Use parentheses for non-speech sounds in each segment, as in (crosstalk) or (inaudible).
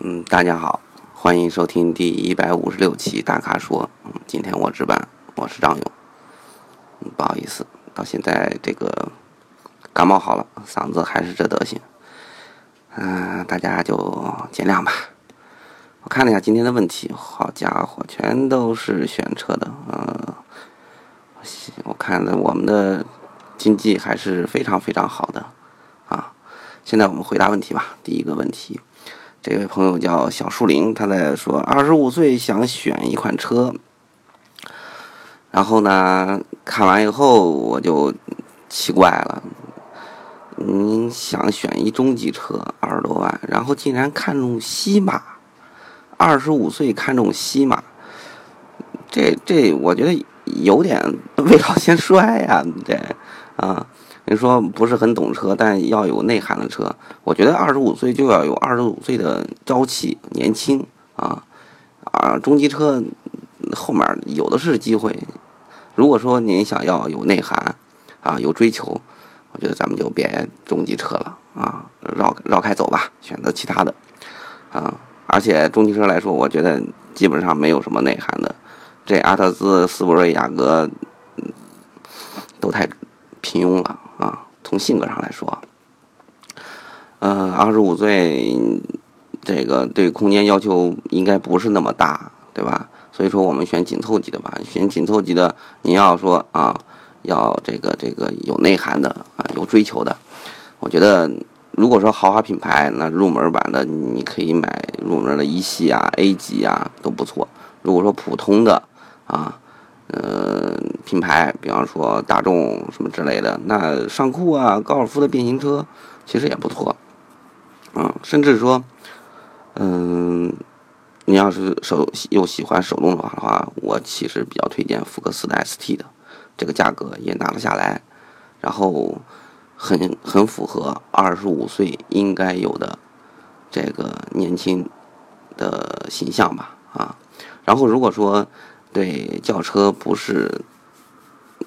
嗯，大家好，欢迎收听第一百五十六期大咖说。嗯，今天我值班，我是张勇。嗯，不好意思，到现在这个感冒好了，嗓子还是这德行。嗯，大家就见谅吧。我看了一下今天的问题，好家伙，全都是选车的。嗯，我看了我们的经济还是非常非常好的啊。现在我们回答问题吧。第一个问题，这位朋友叫小树林，他在说二十五岁想选一款车，然后呢，看完以后我就奇怪了，你想选一中级车二十多万，然后竟然看中西马，二十五岁看中西马，这这我觉得有点 (laughs) 未老先衰呀，这啊。你说不是很懂车，但要有内涵的车。我觉得二十五岁就要有二十五岁的朝气、年轻啊啊！中级车后面有的是机会。如果说您想要有内涵啊，有追求，我觉得咱们就别中级车了啊，绕绕开走吧，选择其他的啊。而且中级车来说，我觉得基本上没有什么内涵的。这阿特兹、斯铂瑞、雅阁都太平庸了。啊，从性格上来说，呃，二十五岁，这个对空间要求应该不是那么大，对吧？所以说我们选紧凑级的吧。选紧凑级的，你要说啊，要这个这个有内涵的啊，有追求的。我觉得，如果说豪华品牌，那入门版的你可以买入门的一系啊、A 级啊都不错。如果说普通的啊。呃，品牌，比方说大众什么之类的，那尚酷啊、高尔夫的变形车其实也不错，嗯，甚至说，嗯，你要是手又喜欢手动挡的话，我其实比较推荐福克斯的 ST 的，这个价格也拿得下来，然后很很符合二十五岁应该有的这个年轻的形象吧，啊，然后如果说。对轿车不是，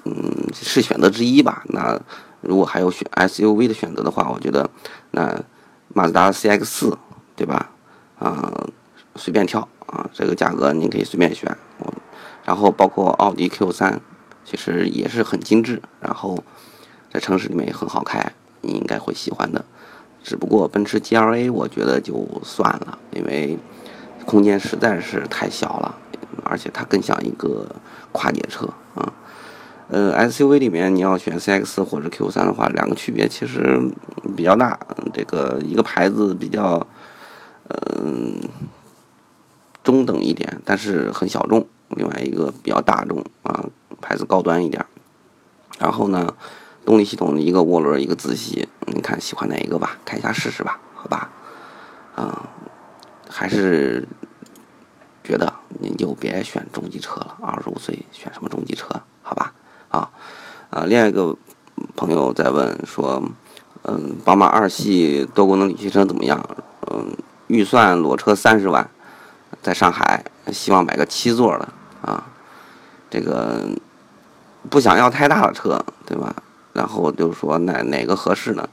嗯，是选择之一吧？那如果还有选 SUV 的选择的话，我觉得那马自达 CX 四，对吧？啊，随便挑啊，这个价格您可以随便选。然后包括奥迪 Q 三，其实也是很精致，然后在城市里面也很好开，你应该会喜欢的。只不过奔驰 GLA 我觉得就算了，因为空间实在是太小了。而且它更像一个跨界车啊，呃，SUV 里面你要选 CX 或者 Q3 的话，两个区别其实比较大。这个一个牌子比较，嗯，中等一点，但是很小众；另外一个比较大众啊，牌子高端一点。然后呢，动力系统一个涡轮，一个自吸，你看喜欢哪一个吧？开一下试试吧，好吧？啊，还是。你就别选中级车了，二十五岁选什么中级车？好吧，啊，啊，另外一个朋友在问说，嗯，宝马二系多功能旅行车怎么样？嗯，预算裸车三十万，在上海希望买个七座的啊，这个不想要太大的车，对吧？然后就说哪哪个合适呢？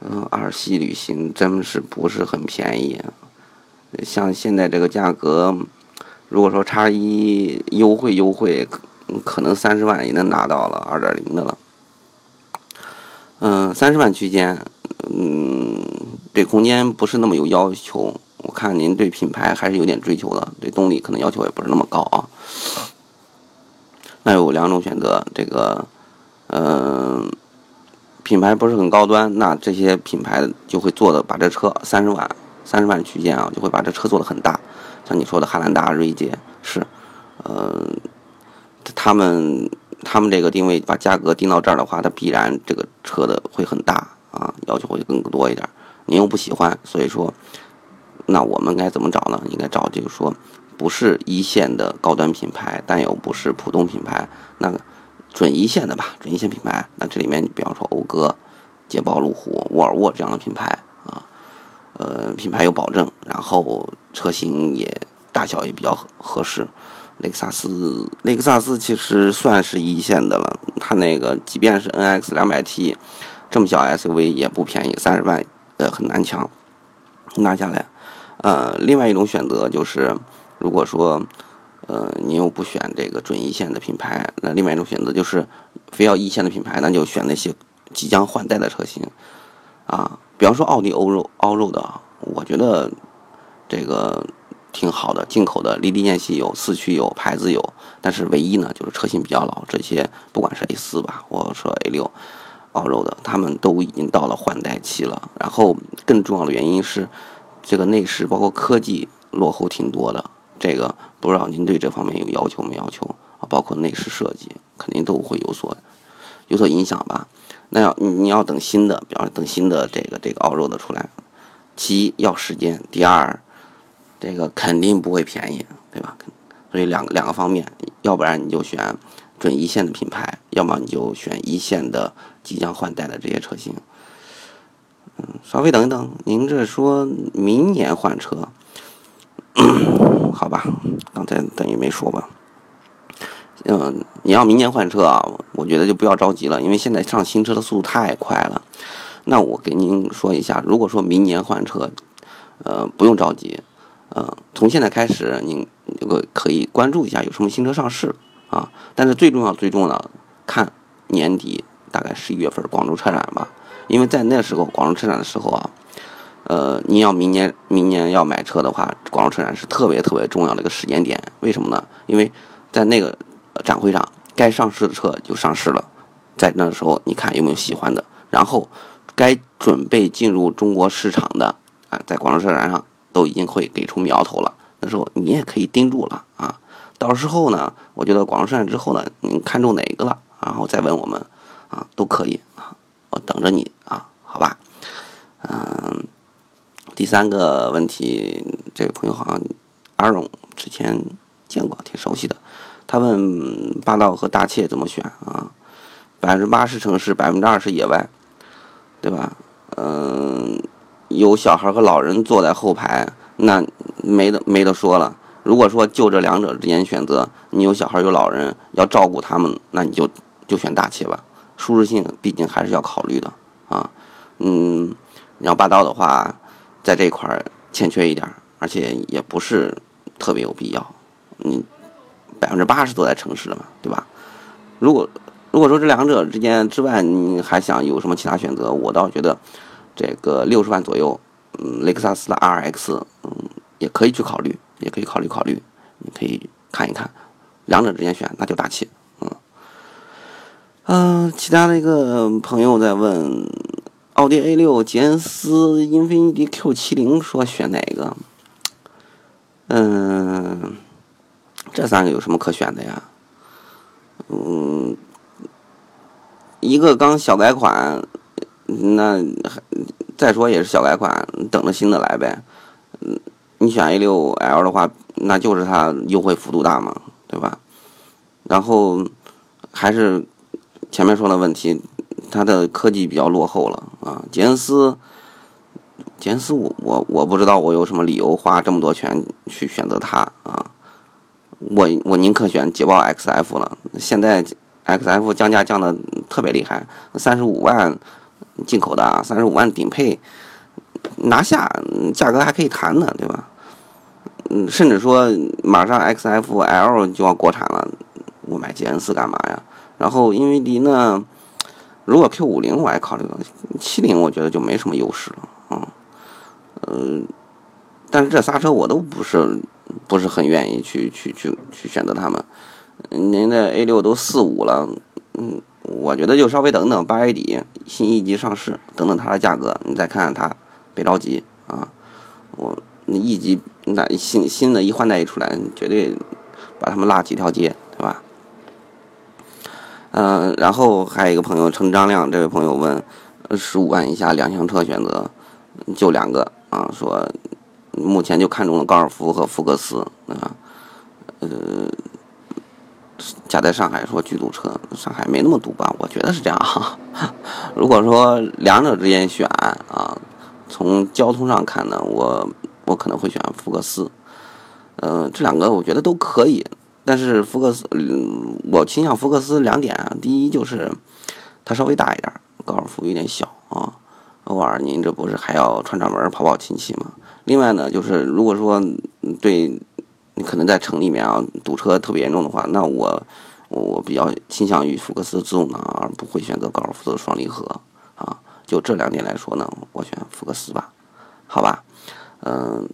嗯，二系旅行真是不是很便宜。像现在这个价格，如果说叉一优惠优惠，可能三十万也能拿到了二点零的了。嗯，三十万区间，嗯，对空间不是那么有要求。我看您对品牌还是有点追求的，对动力可能要求也不是那么高啊。那有两种选择，这个，嗯，品牌不是很高端，那这些品牌就会做的把这车三十万。三十万区间啊，就会把这车做的很大，像你说的汉兰达、锐界是，呃，他们他们这个定位把价格定到这儿的话，它必然这个车的会很大啊，要求会更多一点。您又不喜欢，所以说，那我们该怎么找呢？应该找就是说，不是一线的高端品牌，但又不是普通品牌，那准一线的吧，准一线品牌。那这里面，你比方说讴歌、捷豹、路虎、沃尔沃这样的品牌。呃，品牌有保证，然后车型也大小也比较合合适。雷克萨斯，雷克萨斯其实算是一线的了，它那个即便是 NX 两百 T 这么小 SUV 也不便宜，三十万呃很难抢拿下来。呃，另外一种选择就是，如果说，呃，你又不选这个准一线的品牌，那另外一种选择就是，非要一线的品牌，那就选那些即将换代的车型，啊，比方说奥迪欧肉欧肉的，我觉得这个挺好的，进口的离地间隙有，四驱有，牌子有，但是唯一呢就是车型比较老，这些不管是 A 四吧，或者说 A 六。澳洲的，他们都已经到了换代期了。然后更重要的原因是，这个内饰包括科技落后挺多的。这个不知道您对这方面有要求没要求啊？包括内饰设计，肯定都会有所有所影响吧？那要你要等新的，比方说等新的这个这个澳洲的出来，其一要时间，第二这个肯定不会便宜，对吧？所以两个两个方面，要不然你就选。准一线的品牌，要么你就选一线的即将换代的这些车型。嗯，稍微等一等，您这说明年换车，(coughs) 好吧？刚才等于没说吧？嗯，你要明年换车啊，我觉得就不要着急了，因为现在上新车的速度太快了。那我给您说一下，如果说明年换车，呃，不用着急，呃，从现在开始，您这个可以关注一下有什么新车上市。啊，但是最重要、最重要的，看年底大概十一月份广州车展吧，因为在那时候广州车展的时候啊，呃，你要明年明年要买车的话，广州车展是特别特别重要的一个时间点。为什么呢？因为在那个展会上，该上市的车就上市了，在那时候你看有没有喜欢的，然后该准备进入中国市场的啊，在广州车展上都已经会给出苗头了，那时候你也可以盯住了啊。到时候呢，我觉得广州车展之后呢，你看中哪个了，然后再问我们，啊，都可以啊，我等着你啊，好吧？嗯，第三个问题，这位朋友好像阿荣之前见过，挺熟悉的。他问霸道和大切怎么选啊？百分之八十城市，百分之二十野外，对吧？嗯，有小孩和老人坐在后排，那没得没得说了。如果说就这两者之间选择，你有小孩有老人要照顾他们，那你就就选大切吧。舒适性毕竟还是要考虑的啊。嗯，你要霸道的话，在这块欠缺一点，而且也不是特别有必要。你分之八十都在城市了嘛，对吧？如果如果说这两者之间之外，你还想有什么其他选择，我倒觉得这个六十万左右，嗯，雷克萨斯的 RX，嗯，也可以去考虑。也可以考虑考虑，你可以看一看，两者之间选，那就大气，嗯，嗯，其他的一个朋友在问，奥迪 A 六、捷恩斯、英菲尼迪 Q 七零，说选哪个？嗯，这三个有什么可选的呀？嗯，一个刚小改款，那再说也是小改款，等着新的来呗，嗯。你选 A 六 L 的话，那就是它优惠幅度大嘛，对吧？然后还是前面说的问题，它的科技比较落后了啊。捷恩斯，捷恩斯，我我我不知道我有什么理由花这么多钱去选择它啊。我我宁可选捷豹 XF 了。现在 XF 降价降的特别厉害，三十五万进口的啊，三十五万顶配。拿下，价格还可以谈呢，对吧？嗯，甚至说马上 X F L 就要国产了，我买 G N 四干嘛呀？然后英菲尼迪呢，如果 Q 五零我还考虑，七零我觉得就没什么优势了啊。呃，但是这仨车我都不是不是很愿意去去去去选择他们。您的 A 六都四五了，嗯，我觉得就稍微等等，八月底新一级上市，等等它的价格，你再看看它。别着急啊！我那一级那新新的一换代一出来，绝对把他们拉几条街，对吧？嗯，然后还有一个朋友称张亮，这位朋友问：十五万以下两厢车选择就两个啊？说目前就看中了高尔夫和福克斯啊。呃，家在上海说巨堵车，上海没那么堵吧？我觉得是这样哈。(laughs) 如果说两者之间选啊？从交通上看呢，我我可能会选福克斯，嗯，这两个我觉得都可以，但是福克斯，我倾向福克斯两点啊，第一就是它稍微大一点，高尔夫有点小啊，偶尔您这不是还要串串门跑跑亲戚吗？另外呢，就是如果说对你可能在城里面啊堵车特别严重的话，那我我我比较倾向于福克斯自动挡，而不会选择高尔夫的双离合啊。就这两点来说呢，我选福克斯吧，好吧？嗯，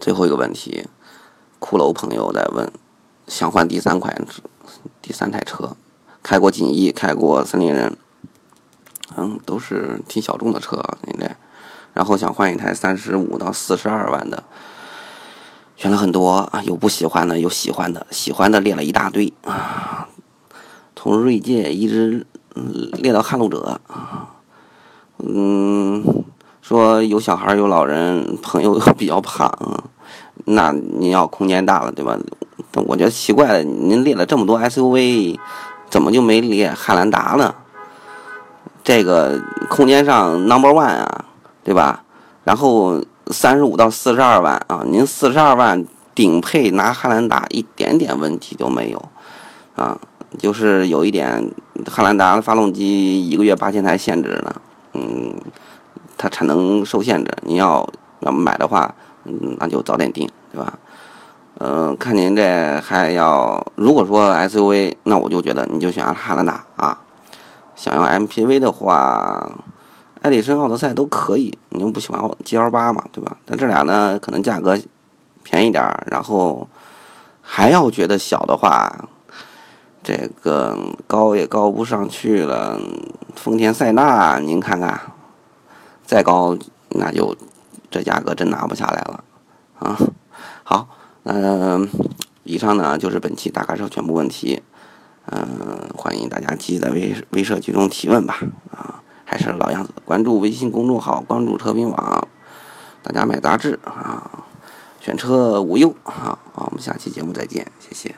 最后一个问题，骷髅朋友在问，想换第三款第三台车，开过锦逸，开过森林人，嗯，都是挺小众的车应该。然后想换一台三十五到四十二万的，选了很多啊，有不喜欢的，有喜欢的，喜欢的列了一大堆啊，从锐界一直列到撼路者啊，嗯，说有小孩有老人，朋友比较胖，那您要空间大了对吧？我觉得奇怪了，您列了这么多 SUV，怎么就没列汉兰达呢？这个空间上 number one 啊！对吧？然后三十五到四十二万啊，您四十二万顶配拿汉兰达一点点问题都没有，啊，就是有一点汉兰达的发动机一个月八千台限制呢，嗯，它产能受限制，您要要买的话，嗯，那就早点定，对吧？嗯，看您这还要，如果说 SUV，那我就觉得你就选汉兰达啊，想要 MPV 的话。艾力绅、奥德赛都可以，你又不喜欢 G L 八嘛，对吧？但这俩呢，可能价格便宜点儿，然后还要觉得小的话，这个高也高不上去了。丰田塞纳，您看看，再高那就这价格真拿不下来了啊！好，嗯，以上呢就是本期大咖车全部问题，嗯，欢迎大家继续在微微社区中提问吧，还是老样子，关注微信公众号，关注车评网，大家买杂志啊，选车无忧啊！好，我们下期节目再见，谢谢。